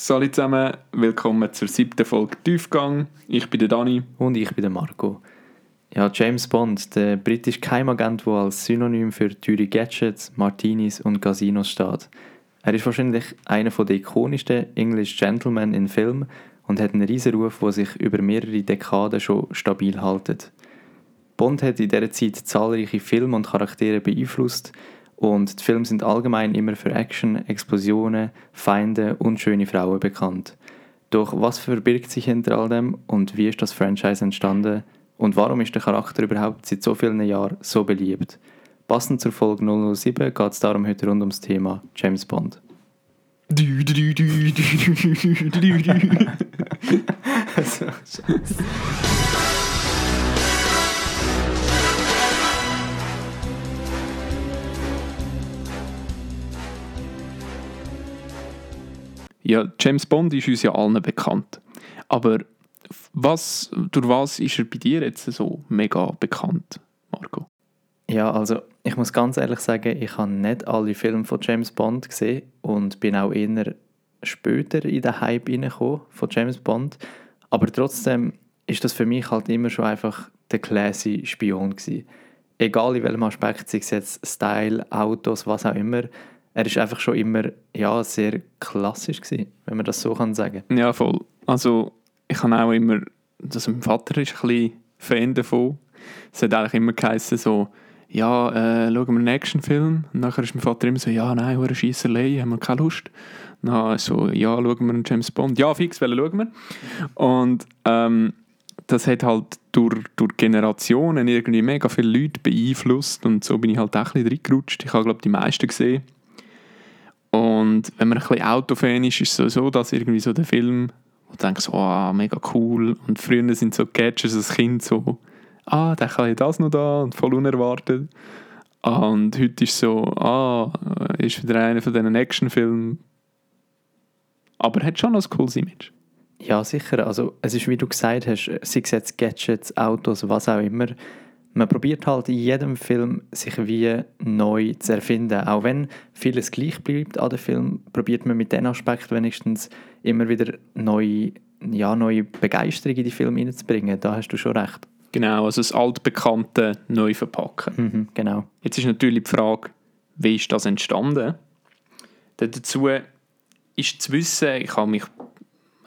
Salut zusammen, willkommen zur siebten Folge Tiefgang. Ich bin der Dani. Und ich bin der Marco. Ja, James Bond, der britische Geheimagent, der als Synonym für teure Gadgets, Martinis und Casinos steht. Er ist wahrscheinlich einer der ikonischsten English Gentlemen in Film und hat einen riesen Ruf, der sich über mehrere Dekaden schon stabil hält. Bond hat in dieser Zeit zahlreiche Filme und Charaktere beeinflusst und die Filme sind allgemein immer für Action, Explosionen, Feinde und schöne Frauen bekannt. Doch was verbirgt sich hinter all dem und wie ist das Franchise entstanden und warum ist der Charakter überhaupt seit so vielen Jahren so beliebt? Passend zur Folge 007 geht es darum heute rund ums Thema James Bond. also, Ja, James Bond ist uns ja allen bekannt. Aber was, durch was ist er bei dir jetzt so mega bekannt, Marco? Ja, also ich muss ganz ehrlich sagen, ich habe nicht alle Filme von James Bond gesehen und bin auch eher später in den Hype reingekommen von James Bond. Aber trotzdem ist das für mich halt immer schon einfach der classy Spion gewesen. Egal in welchem Aspekt, sei es jetzt Style, Autos, was auch immer, er ist einfach schon immer ja, sehr klassisch gewesen, wenn man das so kann sagen. Ja, voll. Also ich habe auch immer, also mein Vater ist ein bisschen Fan davon. Es hat eigentlich immer geheißen so, ja, äh, schauen wir einen Actionfilm. Und nachher ist mein Vater immer so, ja, nein, eine Schiesserei, haben wir keine Lust. Dann so, ja, schauen wir einen James Bond. Ja, fix, welchen schauen wir. Und ähm, das hat halt durch, durch Generationen irgendwie mega viele Leute beeinflusst und so bin ich halt auch ein bisschen reingerutscht. Ich habe, glaube die meisten gesehen. Und wenn man ein bisschen Autofan ist, ist es so, dass irgendwie so der Film, wo du denkst, oh, mega cool. Und früher sind so Gadgets als Kind so, ah, der kann ja das noch da und voll unerwartet. Und heute ist so, ah, ist wieder einer von diesen Actionfilmen. Aber hat schon noch ein cooles Image. Ja, sicher. Also, es ist, wie du gesagt hast, sei es jetzt Gadgets, Autos, was auch immer, man probiert halt in jedem Film sich wie neu zu erfinden. Auch wenn vieles gleich bleibt an dem Film, probiert man mit diesem Aspekt wenigstens immer wieder neue, ja, neue Begeisterung in die Filme hineinzubringen. Da hast du schon recht. Genau, also das Altbekannte neu verpacken. Mhm, genau. Jetzt ist natürlich die Frage, wie ist das entstanden? Dazu ist zu wissen, ich habe mich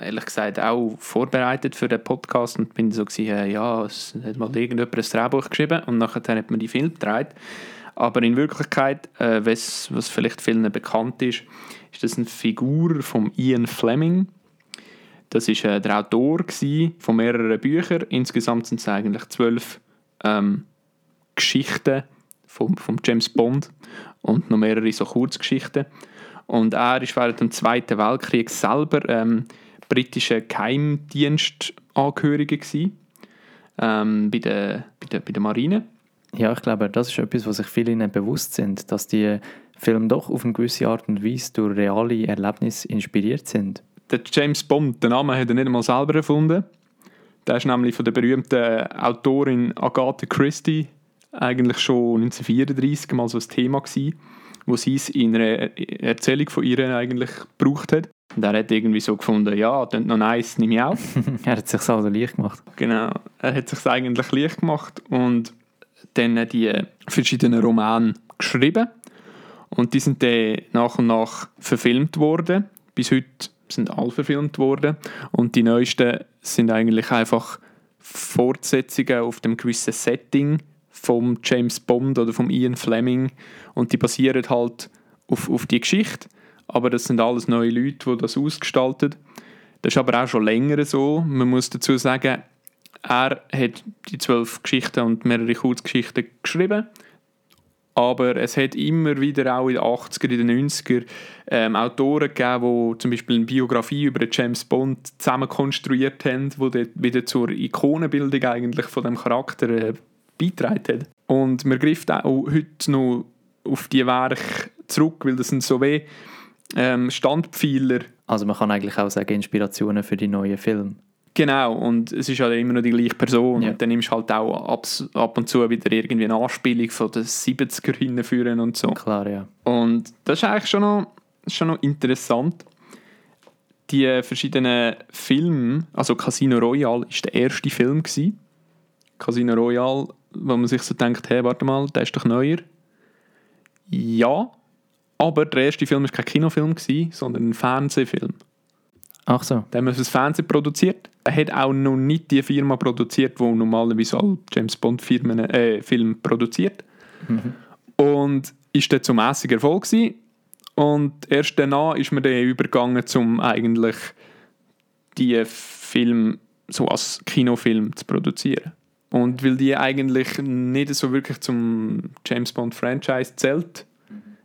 ehrlich gesagt auch vorbereitet für den Podcast und bin so gewesen, äh, ja, es hat mal irgendjemand ein Drehbuch geschrieben und nachher hat man die Film gedreht. Aber in Wirklichkeit, äh, was, was vielleicht vielen bekannt ist, ist das eine Figur von Ian Fleming. Das ist äh, der Autor von mehreren Büchern. Insgesamt sind es eigentlich zwölf ähm, Geschichten von, von James Bond und noch mehrere so Kurzgeschichten. Und er ist während dem Zweiten Weltkrieg selber ähm, britischer Geheimdienstangehörige gewesen, ähm, bei, der, bei, der, bei der Marine. Ja, ich glaube, das ist etwas, was sich viele nicht bewusst sind, dass die Filme doch auf eine gewisse Art und Weise durch reale Erlebnisse inspiriert sind. Der James Bond, den Namen hat er nicht einmal selber erfunden. Der ist nämlich von der berühmten Autorin Agatha Christie eigentlich schon 1934 mal so ein Thema gewesen, wo sie es in einer Erzählung von ihr eigentlich gebraucht hat. Und er hat irgendwie so gefunden, ja, das noch nice, nehme ich auch. er hat sich also leicht gemacht. Genau, er hat sich eigentlich leicht gemacht und dann die verschiedenen Romane geschrieben. Und die sind dann nach und nach verfilmt worden. Bis heute sind alle verfilmt worden. Und die neuesten sind eigentlich einfach Fortsetzungen auf dem gewissen Setting vom James Bond oder vom Ian Fleming. Und die basieren halt auf, auf die Geschichte aber das sind alles neue Leute, die das ausgestalten. Das ist aber auch schon länger so. Man muss dazu sagen, er hat die zwölf Geschichten und mehrere Kurzgeschichten geschrieben. Aber es hat immer wieder auch in den 80er, in den 90er ähm, Autoren gegeben, die zum Beispiel eine Biografie über James Bond zusammen konstruiert haben, die wieder zur Ikonenbildung eigentlich von dem Charakter äh, beitragen hat. Und man greift auch heute noch auf die Werke zurück, weil das sind so wie ähm, Standpfeiler. Also man kann eigentlich auch sagen, Inspirationen für die neuen Filme. Genau, und es ist halt immer noch die gleiche Person. Ja. Und dann nimmst du halt auch ab, ab und zu wieder irgendwie eine Anspielung von den 70er hinführen und so. Klar, ja. Und das ist eigentlich schon noch, schon noch interessant. die verschiedenen Filme, also Casino Royale ist der erste Film gewesen. Casino Royale, wo man sich so denkt, hey, warte mal, der ist doch neuer. Ja, aber der erste Film war kein Kinofilm, gewesen, sondern ein Fernsehfilm. Ach so. Den haben wir fürs Fernsehen produziert. Er hat auch noch nicht die Firma produziert, die normalerweise alle James Bond Filme äh, produziert. Mhm. Und ist dann zum mäßigen Erfolg gewesen. Und erst danach ist man dann übergegangen, um eigentlich die Film so als Kinofilm zu produzieren. Und weil die eigentlich nicht so wirklich zum James Bond Franchise zählt,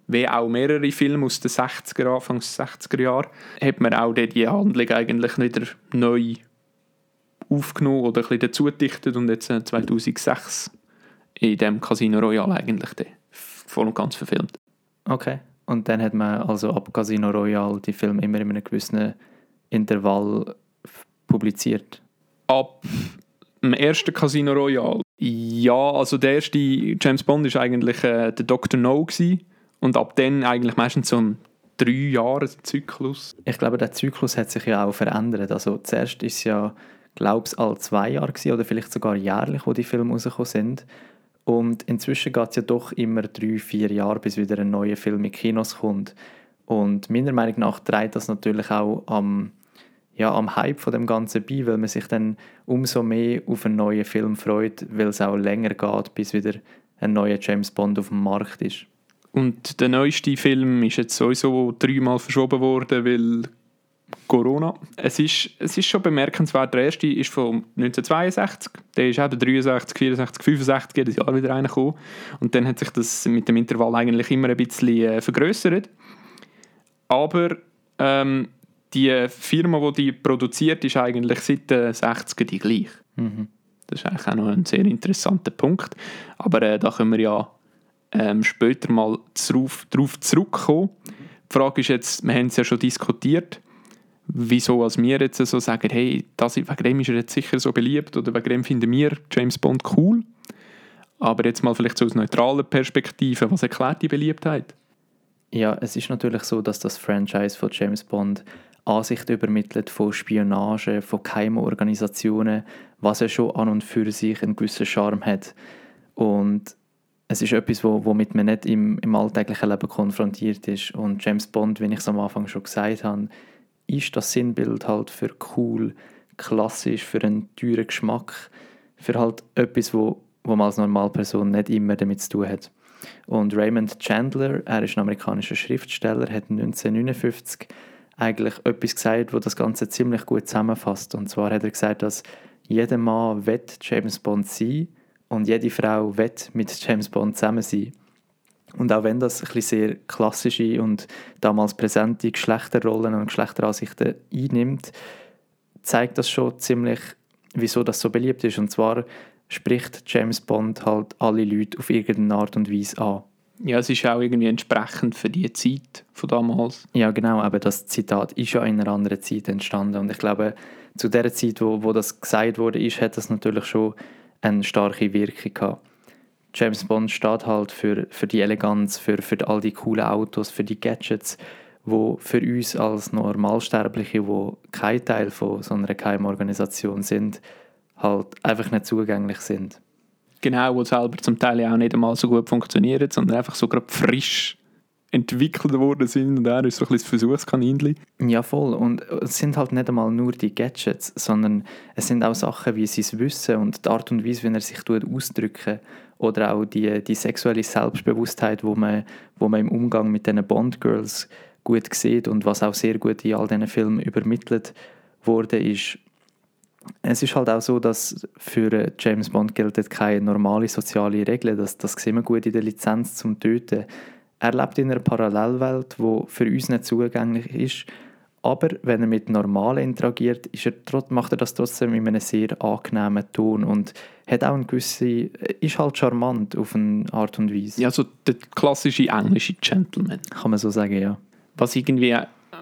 wie auch mehrere Filme aus den 60er, Anfangs 60er Jahren, hat man auch die Handlung eigentlich wieder neu aufgenommen oder ein bisschen dazugedichtet und jetzt 2006 in dem Casino Royale eigentlich den voll und ganz verfilmt. Okay. Und dann hat man also ab Casino Royale die Filme immer in einem gewissen Intervall publiziert. Ab dem ersten Casino Royale, ja, also der erste James Bond ist eigentlich äh, der Dr. No gewesen. Und ab dann eigentlich meistens so ein drei Jahre Zyklus. Ich glaube, der Zyklus hat sich ja auch verändert. Also zuerst ist es ja, glaube ich, alle zwei Jahre gewesen, oder vielleicht sogar jährlich, wo die Filme rausgekommen sind. Und inzwischen geht es ja doch immer drei, vier Jahre, bis wieder ein neuer Film in Kinos kommt. Und meiner Meinung nach trägt das natürlich auch am, ja, am Hype von dem Ganzen bei, weil man sich dann umso mehr auf einen neuen Film freut, weil es auch länger geht, bis wieder ein neuer James Bond auf dem Markt ist. Und der neueste Film ist jetzt sowieso dreimal verschoben worden, weil Corona. Es ist, es ist schon bemerkenswert, der erste ist von 1962, der ist eben 63, 64, 65 jedes Jahr wieder reingekommen. Und dann hat sich das mit dem Intervall eigentlich immer ein bisschen äh, vergrößert. Aber ähm, die Firma, die die produziert, ist eigentlich seit den 60er die gleich. Mhm. Das ist eigentlich auch noch ein sehr interessanter Punkt. Aber äh, da können wir ja ähm, später mal darauf, darauf zurückkommen. Die Frage ist jetzt, wir haben es ja schon diskutiert, wieso als wir jetzt so sagen, hey, das, wegen dem ist er jetzt sicher so beliebt oder wegen dem finden wir James Bond cool. Aber jetzt mal vielleicht so aus neutraler Perspektive, was erklärt die Beliebtheit? Ja, es ist natürlich so, dass das Franchise von James Bond Ansicht übermittelt von Spionage, von geheimen Organisationen, was ja schon an und für sich einen gewissen Charme hat. Und es ist etwas, wo, womit man nicht im, im alltäglichen Leben konfrontiert ist. Und James Bond, wie ich es am Anfang schon gesagt habe, ist das Sinnbild halt für cool, klassisch, für einen teuren Geschmack, für halt etwas, wo, wo man als Normalperson nicht immer damit zu tun hat. Und Raymond Chandler, er ist ein amerikanischer Schriftsteller, hat 1959 eigentlich etwas gesagt, wo das Ganze ziemlich gut zusammenfasst. Und zwar hat er gesagt, dass jeder Mann wird James Bond sein und jede Frau wird mit James Bond zusammen sein. Und auch wenn das ein sehr klassische und damals präsente Geschlechterrollen und Geschlechteransichten einnimmt, zeigt das schon ziemlich, wieso das so beliebt ist. Und zwar spricht James Bond halt alle Leute auf irgendeine Art und Weise an. Ja, es ist auch irgendwie entsprechend für die Zeit von damals. Ja, genau, aber das Zitat ist ja in einer anderen Zeit entstanden und ich glaube, zu der Zeit, wo, wo das gesagt wurde, ist, hat das natürlich schon eine starke Wirkung gehabt. James Bond steht halt für, für die Eleganz, für, für all die coolen Autos, für die Gadgets, wo für uns als Normalsterbliche, wo kein Teil von so einer Geheimorganisation sind, halt einfach nicht zugänglich sind. Genau, wo selber zum Teil auch nicht einmal so gut funktionieren, sondern einfach so gerade frisch entwickelt worden sind und er ist so ein bisschen das Versuchskaninchen. Ja, voll. Und es sind halt nicht einmal nur die Gadgets, sondern es sind auch Sachen, wie es wissen und die Art und Weise, wie er sich ausdrücken oder auch die, die sexuelle Selbstbewusstheit, wo man, wo man im Umgang mit diesen Bond-Girls gut sieht und was auch sehr gut in all diesen Filmen übermittelt wurde, ist, es ist halt auch so, dass für James Bond gilt keine normale soziale Regel. Das, das sehen wir gut in der Lizenz zum Töten. Er lebt in einer Parallelwelt, die für uns nicht zugänglich ist. Aber wenn er mit Normalen interagiert, er, macht er das trotzdem in einem sehr angenehmen Ton und hat auch eine gewisse, ist halt charmant auf eine Art und Weise. Ja, so der klassische englische Gentleman. Kann man so sagen, ja. Was irgendwie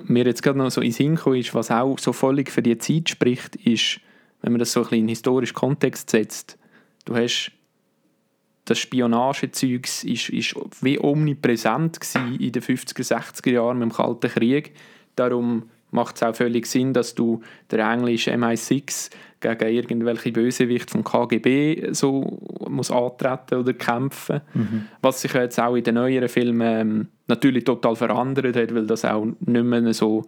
mir jetzt gerade noch so in Sinn kommt, ist, was auch so völlig für die Zeit spricht, ist, wenn man das so ein bisschen in historischen Kontext setzt, du hast das Spionagezeug ist, ist wie omnipräsent in den 50er, 60er Jahren mit dem Kalten Krieg. Darum macht es auch völlig Sinn, dass du der englische MI6 gegen irgendwelche Bösewichte vom KGB so muss antreten oder kämpfen. Mhm. Was sich jetzt auch in den neueren Filmen ähm, natürlich total verändert hat, weil das auch nicht mehr so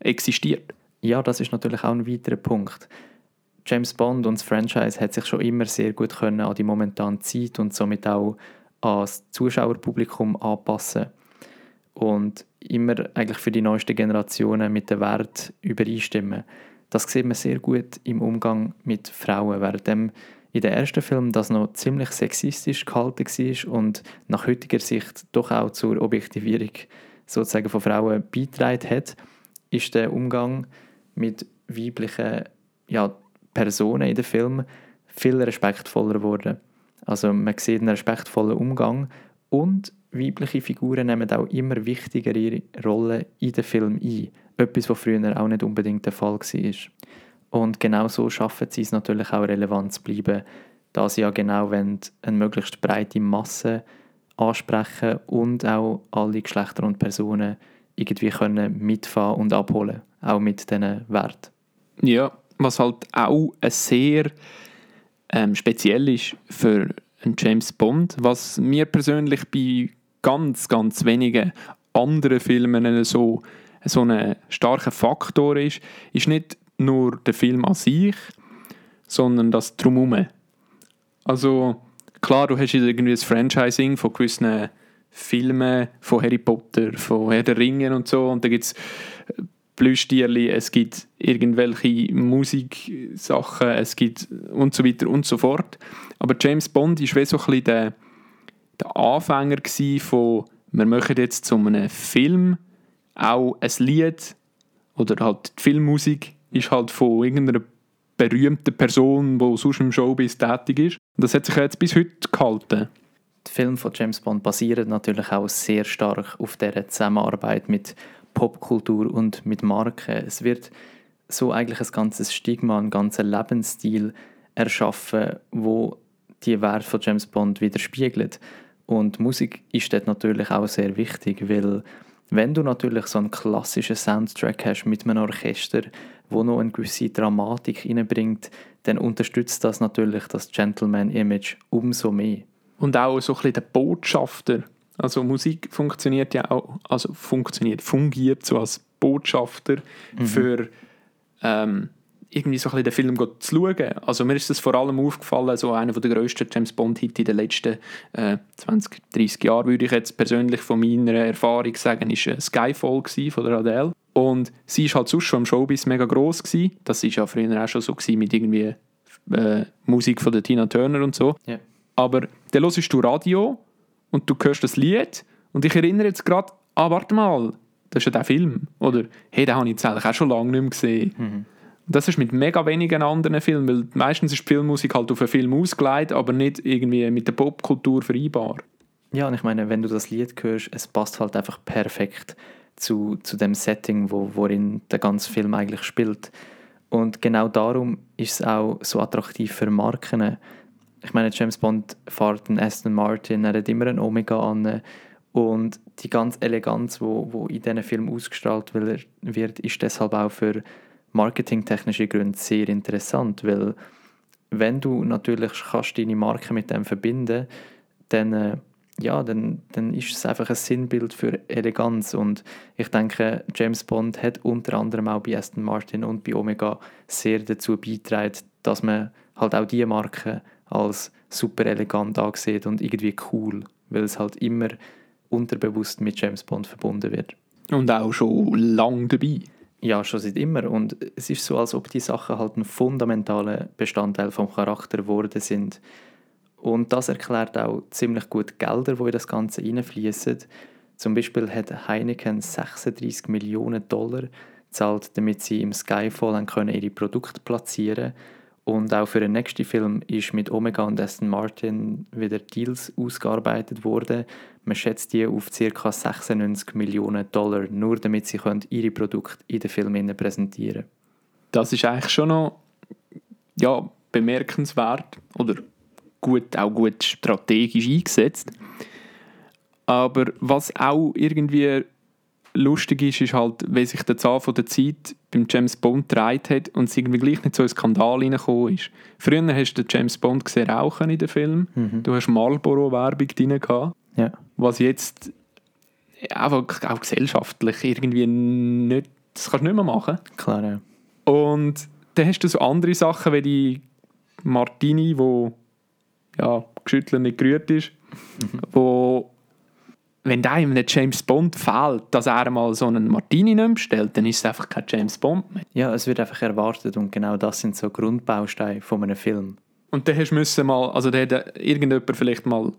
existiert. Ja, das ist natürlich auch ein weiterer Punkt. James Bond und das Franchise hat sich schon immer sehr gut können an die momentane Zeit und somit auch an das Zuschauerpublikum anpassen und immer eigentlich für die neuesten Generationen mit den Wert übereinstimmen. Das sieht man sehr gut im Umgang mit Frauen, während dem in den ersten Film das noch ziemlich sexistisch gehalten war und nach heutiger Sicht doch auch zur Objektivierung sozusagen von Frauen beitragen hat, ist der Umgang mit weiblichen ja, Personen in den Film viel respektvoller geworden. Also man sieht einen respektvollen Umgang und weibliche Figuren nehmen auch immer wichtigere Rollen in den Film ein. Etwas, was früher auch nicht unbedingt der Fall war. Und genau so schaffen sie es natürlich auch relevant zu bleiben, da sie ja genau wollen, eine möglichst breite Masse ansprechen und auch alle Geschlechter und Personen irgendwie können mitfahren und abholen, auch mit diesen Werten. Ja, was halt auch sehr ähm, speziell ist für einen James Bond, was mir persönlich bei ganz, ganz wenigen anderen Filmen so, so ein starker Faktor ist, ist nicht nur der Film an sich, sondern das Drumherum. Also klar, du hast irgendwie das Franchising von gewissen Filmen, von Harry Potter, von Herr der Ringe und so und da gibt es Plüschtierli, es gibt irgendwelche Musiksachen, es gibt und so weiter und so fort. Aber James Bond wie so ein bisschen der, der Anfänger von, wir machen jetzt zu einem Film auch ein Lied oder halt die Filmmusik ist halt von irgendeiner berühmten Person, die sonst im Showbiz tätig ist. Und das hat sich jetzt bis heute gehalten. Die Filme von James Bond basieren natürlich auch sehr stark auf der Zusammenarbeit mit Popkultur und mit Marken. Es wird so eigentlich ein ganzes Stigma, ein ganzer Lebensstil erschaffen, wo die Werte von James Bond widerspiegelt. Und Musik ist dort natürlich auch sehr wichtig, weil wenn du natürlich so einen klassischen Soundtrack hast mit einem Orchester, wo noch eine gewisse Dramatik hineinbringt, dann unterstützt das natürlich das Gentleman-Image umso mehr. Und auch so ein bisschen der Botschafter also Musik funktioniert ja auch, also funktioniert, fungiert so als Botschafter mhm. für ähm, irgendwie so ein bisschen den Film zu schauen. Also mir ist das vor allem aufgefallen, so einer der grössten James Bond-Hits in den letzten äh, 20, 30 Jahren, würde ich jetzt persönlich von meiner Erfahrung sagen, ist äh, Skyfall von der Adele. Und sie ist halt sonst schon im Showbiz mega gross gewesen. Das ist ja früher auch schon so gewesen mit irgendwie äh, Musik von der Tina Turner und so. Yeah. Aber dann hörst du Radio und du hörst das Lied und ich erinnere jetzt gerade, ah, warte mal, das ist ja der Film. Oder, hey, den habe ich jetzt eigentlich auch schon lange nicht mehr gesehen. Mhm. Das ist mit mega wenigen anderen Filmen, weil meistens ist die Filmmusik halt auf einen Film ausgelegt, aber nicht irgendwie mit der Popkultur vereinbar. Ja, und ich meine, wenn du das Lied hörst, es passt halt einfach perfekt zu, zu dem Setting, wo, worin der ganze Film eigentlich spielt. Und genau darum ist es auch so attraktiv für Marken, ich meine, James Bond fährt einen Aston Martin, er hat immer einen Omega an und die ganze Eleganz, wo, wo in diesen Film ausgestrahlt wird, ist deshalb auch für marketingtechnische Gründe sehr interessant, weil wenn du natürlich kannst deine Marke mit dem verbinden, dann äh, ja, dann, dann ist es einfach ein Sinnbild für Eleganz und ich denke, James Bond hat unter anderem auch bei Aston Martin und bei Omega sehr dazu beigetragen, dass man halt auch diese Marke als super elegant angesehen und irgendwie cool, weil es halt immer unterbewusst mit James Bond verbunden wird. Und auch schon lang dabei. Ja, schon seit immer. Und es ist so, als ob die Sachen halt ein fundamentaler Bestandteil vom Charakter geworden sind. Und das erklärt auch ziemlich gut Gelder, die in das Ganze reinfließen. Zum Beispiel hat Heineken 36 Millionen Dollar gezahlt, damit sie im Skyfall ihre Produkte platzieren können und auch für den nächsten Film ist mit Omega und Aston Martin wieder Deals ausgearbeitet worden. Man schätzt die auf ca. 96 Millionen Dollar, nur damit sie ihre Produkte in den Filmen präsentieren können. Das ist eigentlich schon noch ja, bemerkenswert oder gut, auch gut strategisch eingesetzt. Aber was auch irgendwie lustig ist, ist halt, wie sich der Zahl von der Zeit beim James Bond gedreht hat und es irgendwie gleich nicht so ein Skandal reingekommen ist. Früher hast du den James Bond gesehen rauchen in den Film. Mhm. Du hast Marlboro-Werbung drin gehabt, Ja. was jetzt einfach auch gesellschaftlich irgendwie nicht, das kannst du nicht mehr machen. Klar, ja. Und dann hast du so andere Sachen wie die Martini, wo ja, geschüttelt nicht gerührt ist, wo wenn da einem nicht James Bond fehlt, dass er mal so einen Martini nicht bestellt, dann ist es einfach kein James Bond mehr. Ja, es wird einfach erwartet und genau das sind so Grundbausteine von einem Film. Und dann hast du mal, also da hat irgendjemand vielleicht mal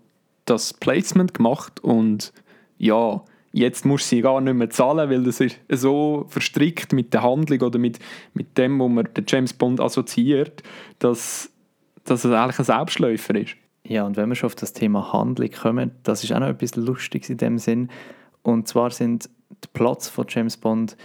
das Placement gemacht und ja, jetzt musst du sie gar nicht mehr zahlen, weil das ist so verstrickt mit der Handlung oder mit, mit dem, wo man den James Bond assoziiert, dass, dass es eigentlich ein Selbstläufer ist. Ja, und wenn wir schon auf das Thema Handlung kommen, das ist auch noch etwas Lustiges in dem Sinn. Und zwar sind die Plots von James Bond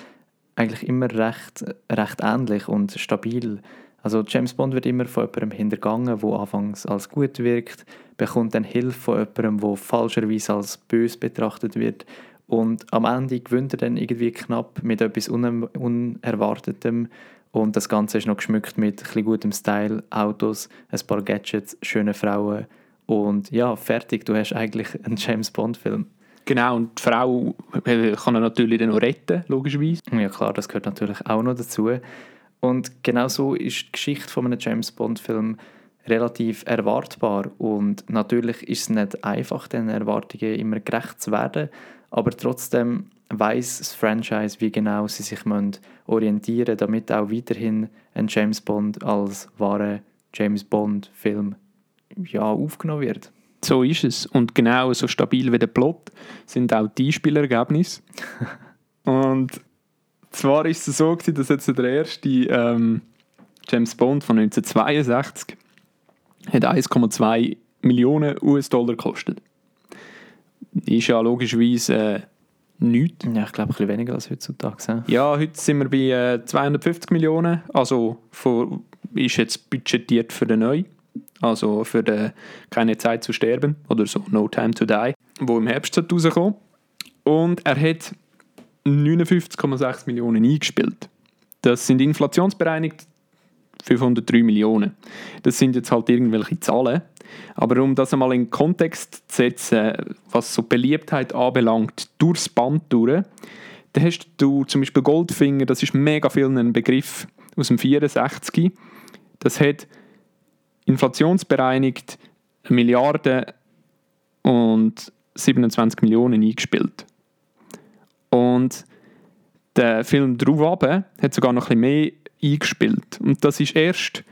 eigentlich immer recht, recht ähnlich und stabil. Also James Bond wird immer von jemandem hintergangen, der anfangs als gut wirkt, bekommt dann Hilfe von jemandem, der falscherweise als böse betrachtet wird und am Ende gewinnt er dann irgendwie knapp mit etwas Uner Unerwartetem und das Ganze ist noch geschmückt mit ein gutem Style, Autos, ein paar Gadgets, schöne Frauen und ja, fertig, du hast eigentlich einen James Bond-Film. Genau, und die Frau äh, kann er natürlich dann noch retten, logischerweise. Ja klar, das gehört natürlich auch noch dazu. Und genau so ist die Geschichte von einem James Bond-Film relativ erwartbar. Und natürlich ist es nicht einfach, den Erwartungen immer gerecht zu werden, aber trotzdem weiß das Franchise, wie genau sie sich müssen orientieren damit auch weiterhin ein James Bond als wahre James Bond-Film ja, aufgenommen wird. So ist es. Und genau so stabil wie der Plot sind auch die Spielergebnisse. und zwar ist es so, gewesen, dass jetzt der erste ähm, James Bond von 1962 hat 1,2 Millionen US-Dollar gekostet. Ist ja logischerweise äh, nichts. Ja, ich glaube, ein bisschen weniger als heutzutage. ja. Ja, heute sind wir bei äh, 250 Millionen. Also für, ist jetzt budgetiert für den Neu. Also für den Keine Zeit zu sterben oder so No Time to Die, wo im Herbst rauskommt. Und er hat 59,6 Millionen eingespielt. Das sind inflationsbereinigt 503 Millionen. Das sind jetzt halt irgendwelche Zahlen. Aber um das einmal in Kontext zu setzen, was so Beliebtheit anbelangt, durchs Band durch, dann hast du zum Beispiel Goldfinger, das ist mega viel ein Begriff aus dem 64. Das hat inflationsbereinigt eine Milliarde und 27 Millionen eingespielt. Und der Film drauf hat sogar noch ein bisschen mehr eingespielt. Und das ist erst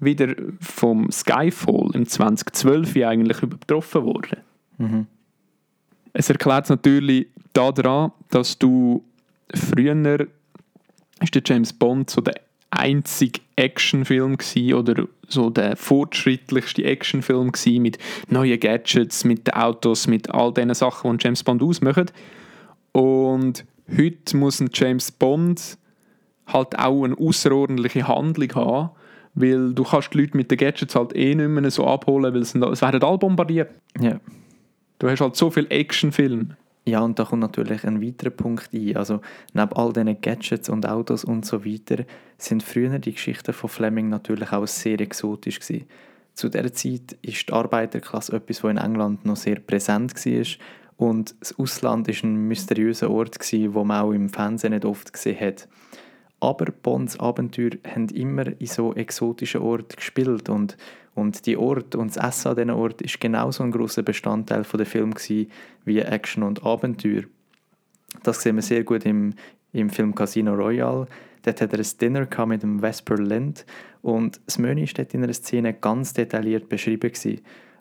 wieder vom Skyfall im 2012 eigentlich übertroffen worden. Mhm. Es erklärt es natürlich daran, dass du früher ist der James Bond so der einzige Actionfilm gsi oder so der fortschrittlichste Actionfilm gsi mit neuen Gadgets, mit Autos, mit all den Sachen, die James Bond ausmachen. Und heute muss ein James Bond halt auch eine außerordentliche Handlung haben, weil du kannst die Leute mit den Gadgets halt eh nicht mehr so abholen, weil es, es werden alle bombardiert. Ja. Du hast halt so viel Actionfilm. Ja, und da kommt natürlich ein weiterer Punkt ein. Also, neben all diesen Gadgets und Autos und so weiter, sind früher die Geschichten von Fleming natürlich auch sehr exotisch gewesen. Zu dieser Zeit ist die Arbeiterklasse etwas, was in England noch sehr präsent war. Und das Ausland ist ein mysteriöser Ort, gewesen, wo man auch im Fernsehen nicht oft gesehen hat. Aber Bonds Abenteuer haben immer in so exotischen Orten gespielt und, und die Ort und das Essen an diesen Ort ist genauso ein großer Bestandteil von der Film wie Action und Abenteuer. Das sehen wir sehr gut im, im Film Casino Royale. Dort hat er ein Dinner mit dem Vesper Lind und das Menü ist dort in einer Szene ganz detailliert beschrieben gewesen.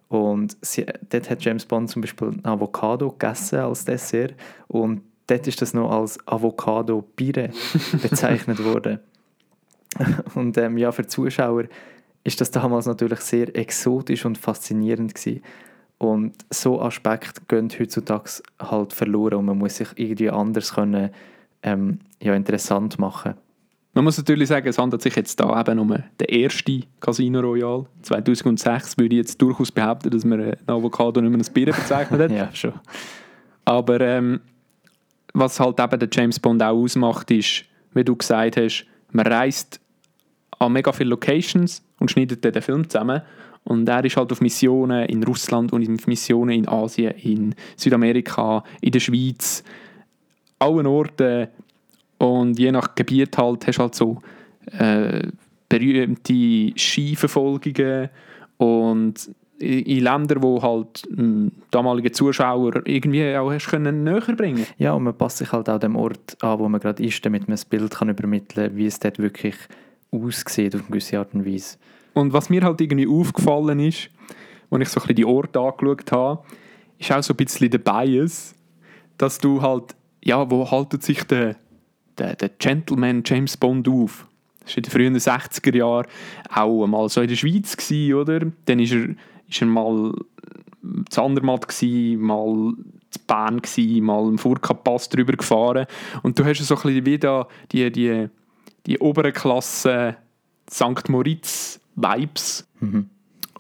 Und sie, dort hat James Bond zum Beispiel ein Avocado gegessen als Dessert und dort ist das noch als Avocado Pire bezeichnet worden. Und ähm, ja, für die Zuschauer ist das damals natürlich sehr exotisch und faszinierend gewesen. Und so Aspekte gehen heutzutage halt verloren und man muss sich irgendwie anders können, ähm, ja, interessant machen. Man muss natürlich sagen, es handelt sich jetzt da eben um den ersten Casino Royale. 2006 würde ich jetzt durchaus behaupten, dass man ein Avocado nicht mehr als Bier bezeichnet hat. ja, schon. Aber ähm, was halt eben der James Bond auch ausmacht, ist, wie du gesagt hast, man reist an mega viele Locations und schneidet dann den Film zusammen. Und er ist halt auf Missionen in Russland und auf Missionen in Asien, in Südamerika, in der Schweiz, allen Orten. Und je nach Gebiet halt hast du halt so äh, berühmte Skiverfolgungen und in Ländern, wo halt m, damalige Zuschauer irgendwie auch hast können näher bringen Ja, und man passt sich halt auch dem Ort an, wo man gerade ist, damit man das Bild kann übermitteln kann, wie es dort wirklich aussieht auf eine gewisse Art und Weise. Und was mir halt irgendwie aufgefallen ist, als ich so ein bisschen die Orte angeschaut habe, ist auch so ein bisschen der Bias, dass du halt, ja, wo haltet sich der, der, der Gentleman James Bond auf? Das war in den frühen 60er Jahren auch mal so in der Schweiz, gewesen, oder? Dann ist er, ist er mal zu Andermatt gewesen, mal zu Bern gewesen, mal im Furka-Pass drüber gefahren. Und du hast so ein bisschen wie da die, die, die obere Klasse St. Moritz-Vibes. Mhm.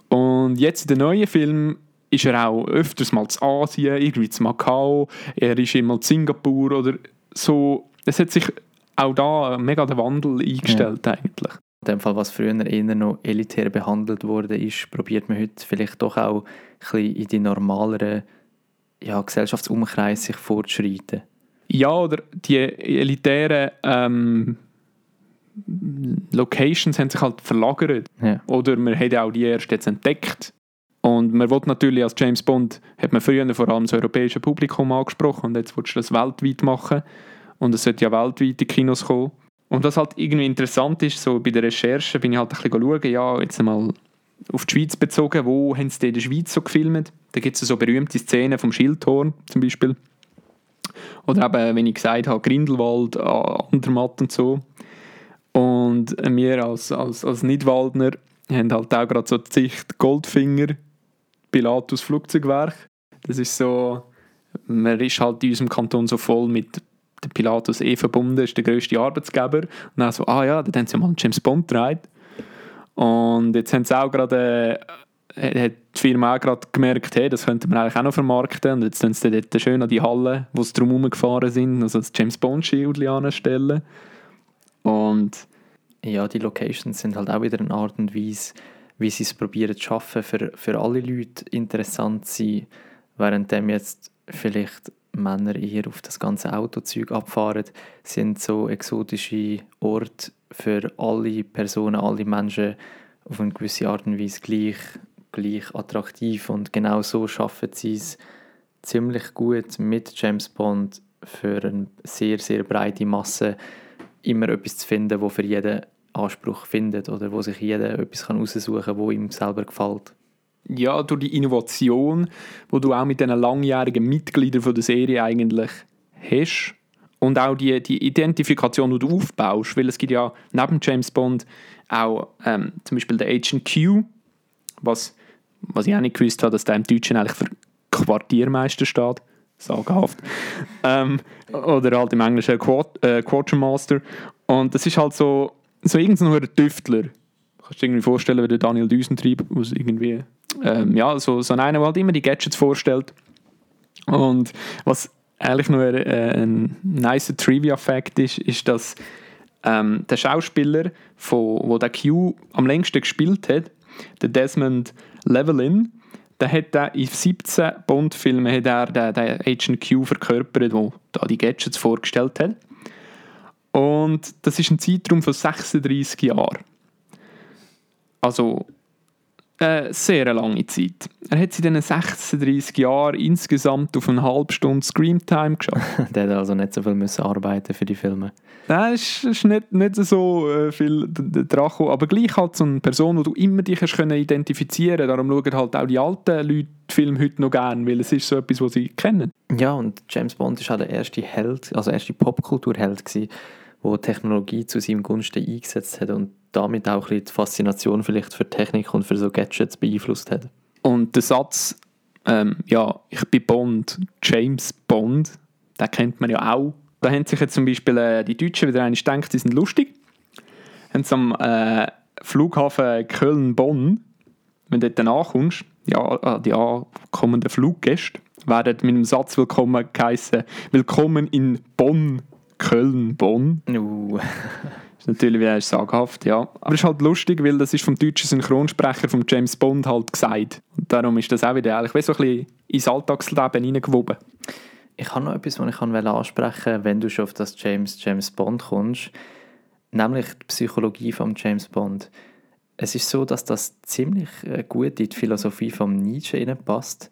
Und jetzt in den neuen Film ist er auch öfters mal zu Asien, irgendwie zu Macau, er ist immer zu Singapur oder so. Es hat sich auch da mega der Wandel eingestellt ja. eigentlich. In dem Fall, was früher eher noch elitär behandelt wurde, ist, probiert man heute vielleicht doch auch ein bisschen in die normaleren ja, Gesellschaftsumkreis sich fortschreiten. Ja, oder die elitären ähm, Locations haben sich halt verlagert. Ja. Oder man hat auch die erst jetzt entdeckt. Und man will natürlich als James Bond, hat man früher vor allem das europäische Publikum angesprochen und jetzt willst du das weltweit machen. Und es sollte ja weltweit in Kinos kommen. Und was halt irgendwie interessant ist, so bei der Recherche bin ich halt ein bisschen schauen, ja, jetzt mal auf die Schweiz bezogen, wo haben sie in der Schweiz so gefilmt? Da gibt es so berühmte Szenen vom Schildhorn zum Beispiel. Oder eben, wenn ich gesagt habe, Grindelwald, Andermatt und so. Und wir als, als, als Nidwaldner haben halt auch gerade so die Sicht Goldfinger, Pilatus Flugzeugwerk. Das ist so, man ist halt in unserem Kanton so voll mit dem Pilatus eh verbunden, ist der grösste Arbeitsgeber. Und dann so, ah ja, dann haben sie mal einen James Bond gedreht. Und jetzt haben sie auch gerade, äh, hat die Firma auch gerade gemerkt, hey, das könnte man eigentlich auch noch vermarkten. Und jetzt tun sie dort schön an die Halle, wo sie drum gefahren sind, also das James Bond-Schild anstellen. Und ja, die Locations sind halt auch wieder eine Art und Weise, wie sie es probieren zu schaffen, für, für alle Leute interessant zu sein, während jetzt vielleicht Männer eher auf das ganze Autozeug abfahren, sind so exotische Orte für alle Personen, alle Menschen auf eine gewisse Art und Weise gleich, gleich attraktiv und genau so schaffen sie es ziemlich gut mit James Bond für eine sehr, sehr breite Masse immer etwas zu finden, wo für jeden Anspruch findet oder wo sich jeder etwas heraussuchen kann, wo ihm selber gefällt. Ja, durch die Innovation, wo du auch mit den langjährigen Mitgliedern von der Serie eigentlich hast und auch die, die Identifikation, die du aufbaust, weil es gibt ja neben James Bond auch ähm, zum Beispiel der Agent Q, was, was ich auch nicht gewusst habe, dass der im Deutschen eigentlich für Quartiermeister steht sagenhaft. ähm, oder halt im Englischen Quad, äh, Quartermaster. Und das ist halt so, so irgendein Tüftler. Kannst du dir irgendwie vorstellen, wie der Daniel Düsentrieb, was irgendwie, ähm, ja, so, so einer, der halt immer die Gadgets vorstellt. Und was eigentlich nur äh, ein nicer Trivia-Fact ist, ist, dass ähm, der Schauspieler, von, wo der Q am längsten gespielt hat, der Desmond Levelin, der hat er in 17 Bond-Filmen hat er den, den Agent Q verkörpert, der da die Gadgets vorgestellt hat. Und das ist ein Zeitraum von 36 Jahren. Also eine sehr lange Zeit. Er hat in diesen 36 Jahren insgesamt auf eine halbe Stunde Screamtime geschafft. der hat also nicht so viel müssen arbeiten für die Filme. Nein, es ist nicht, nicht so äh, viel dran aber gleich halt so eine Person, die du immer dich hast können identifizieren Darum schauen halt auch die alten Leute die Filme heute noch gerne, weil es ist so etwas, was sie kennen. Ja, und James Bond ist auch der erste Held, also erste Popkulturheld gewesen, der Technologie zu seinem Gunsten eingesetzt hat und damit auch die Faszination vielleicht für Technik und für so Gadgets beeinflusst hat. Und der Satz, ähm, ja, ich bin Bond, James Bond, den kennt man ja auch. Da haben sich jetzt zum Beispiel äh, die Deutschen wieder einmal gedacht, die sind lustig. Haben sie am äh, Flughafen Köln-Bonn, wenn du dort nachkommst, ja, äh, die ankommenden Fluggäste, werden mit einem Satz willkommen geheißen. Willkommen in Bonn, Köln, Bonn. Uh. ist natürlich wieder saghaft, ja. Aber es ist halt lustig, weil das ist vom deutschen Synchronsprecher von James Bond halt gesagt. Und darum ist das auch wieder eigentlich so ein bisschen ins Alltagsleben hineingewoben. Ich habe noch etwas, was ich ansprechen will, wenn du schon auf das James, James Bond kommst. Nämlich die Psychologie von James Bond. Es ist so, dass das ziemlich äh, gut in die Philosophie von Nietzsche passt.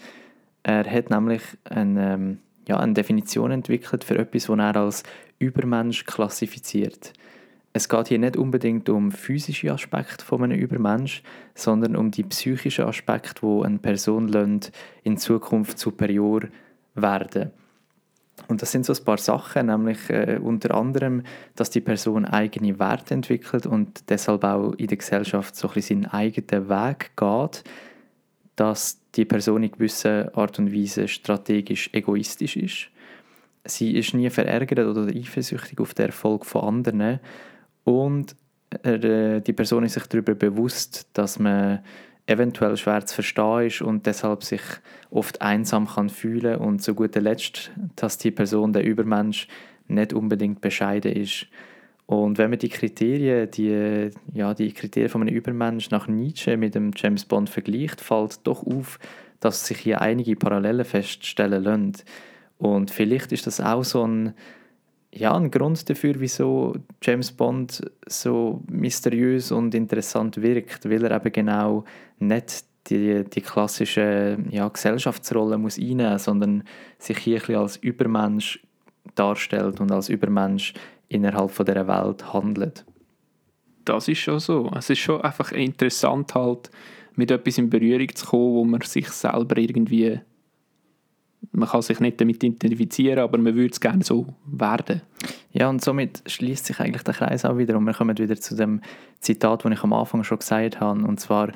Er hat nämlich eine, ähm, ja, eine Definition entwickelt für etwas, was er als Übermensch klassifiziert. Es geht hier nicht unbedingt um physische Aspekte von einem Übermensch, sondern um die psychischen Aspekte, wo eine Person lernt, in Zukunft superior werden. Und das sind so ein paar Sachen, nämlich äh, unter anderem, dass die Person eigene Werte entwickelt und deshalb auch in der Gesellschaft so ein bisschen seinen eigenen Weg geht, dass die Person in gewisser Art und Weise strategisch egoistisch ist. Sie ist nie verärgert oder eifersüchtig auf den Erfolg von anderen und äh, die Person ist sich darüber bewusst, dass man eventuell schwer zu verstehen ist und deshalb sich oft einsam kann fühlen und zu guter Letzt, dass die Person, der Übermensch, nicht unbedingt bescheiden ist. Und wenn man die Kriterien, die, ja, die Kriterien von einem Übermensch nach Nietzsche mit dem James Bond vergleicht, fällt doch auf, dass sich hier einige Parallelen feststellen lassen. Und vielleicht ist das auch so ein ja, ein Grund dafür, wieso James Bond so mysteriös und interessant wirkt, weil er eben genau nicht die, die klassische ja, Gesellschaftsrolle muss einnehmen, sondern sich hier ein als Übermensch darstellt und als Übermensch innerhalb von der Welt handelt. Das ist schon so. Es ist schon einfach interessant halt mit etwas in Berührung zu kommen, wo man sich selber irgendwie man kann sich nicht damit identifizieren, aber man würde es gerne so werden. Ja, und somit schließt sich eigentlich der Kreis auch wieder und wir kommen wieder zu dem Zitat, das ich am Anfang schon gesagt habe, und zwar,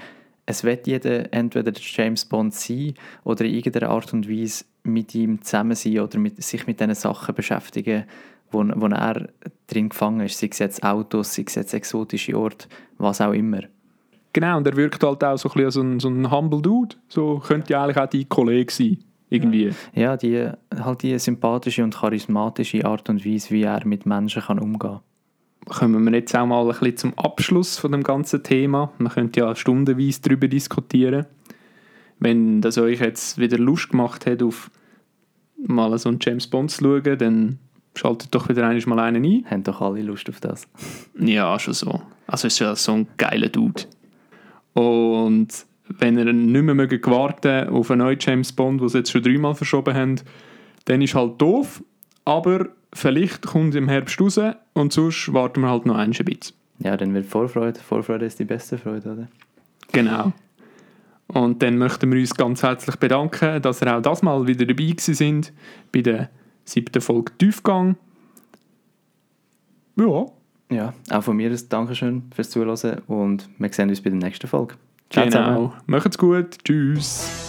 es wird jeder entweder James Bond sein oder in irgendeiner Art und Weise mit ihm zusammen sein oder mit, sich mit diesen Sachen beschäftigen, wo, wo er drin gefangen ist, sei es jetzt Autos, sei es jetzt exotische Orte, was auch immer. Genau, und er wirkt halt auch so ein bisschen so ein, so ein Humble Dude, so könnte ja eigentlich auch dein Kollege sein. Irgendwie. Ja, die, halt die sympathische und charismatische Art und Weise, wie er mit Menschen kann umgehen kann. Kommen wir jetzt auch mal ein bisschen zum Abschluss von dem ganzen Thema. Man könnte ja stundenweise darüber diskutieren. Wenn das euch jetzt wieder Lust gemacht hat, auf mal so einen James Bond zu schauen, dann schaltet doch wieder einmal einen ein. Haben doch alle Lust auf das? ja, schon so. Also es ist ja so ein geiler Dude. Und wenn ihr nicht mehr mögt warten auf einen neuen James Bond, den sie jetzt schon dreimal verschoben haben, dann ist halt doof, aber vielleicht kommt im Herbst raus und sonst warten wir halt noch ein bisschen. Ja, dann wird Vorfreude. Vorfreude ist die beste Freude, oder? Genau. Und dann möchten wir uns ganz herzlich bedanken, dass ihr auch das Mal wieder dabei sind bei der siebten Folge Tiefgang. Ja. Ja, auch von mir ein Dankeschön fürs Zuhören und wir sehen uns bei der nächsten Folge. Ciao genau. Macht's gut. Tschüss.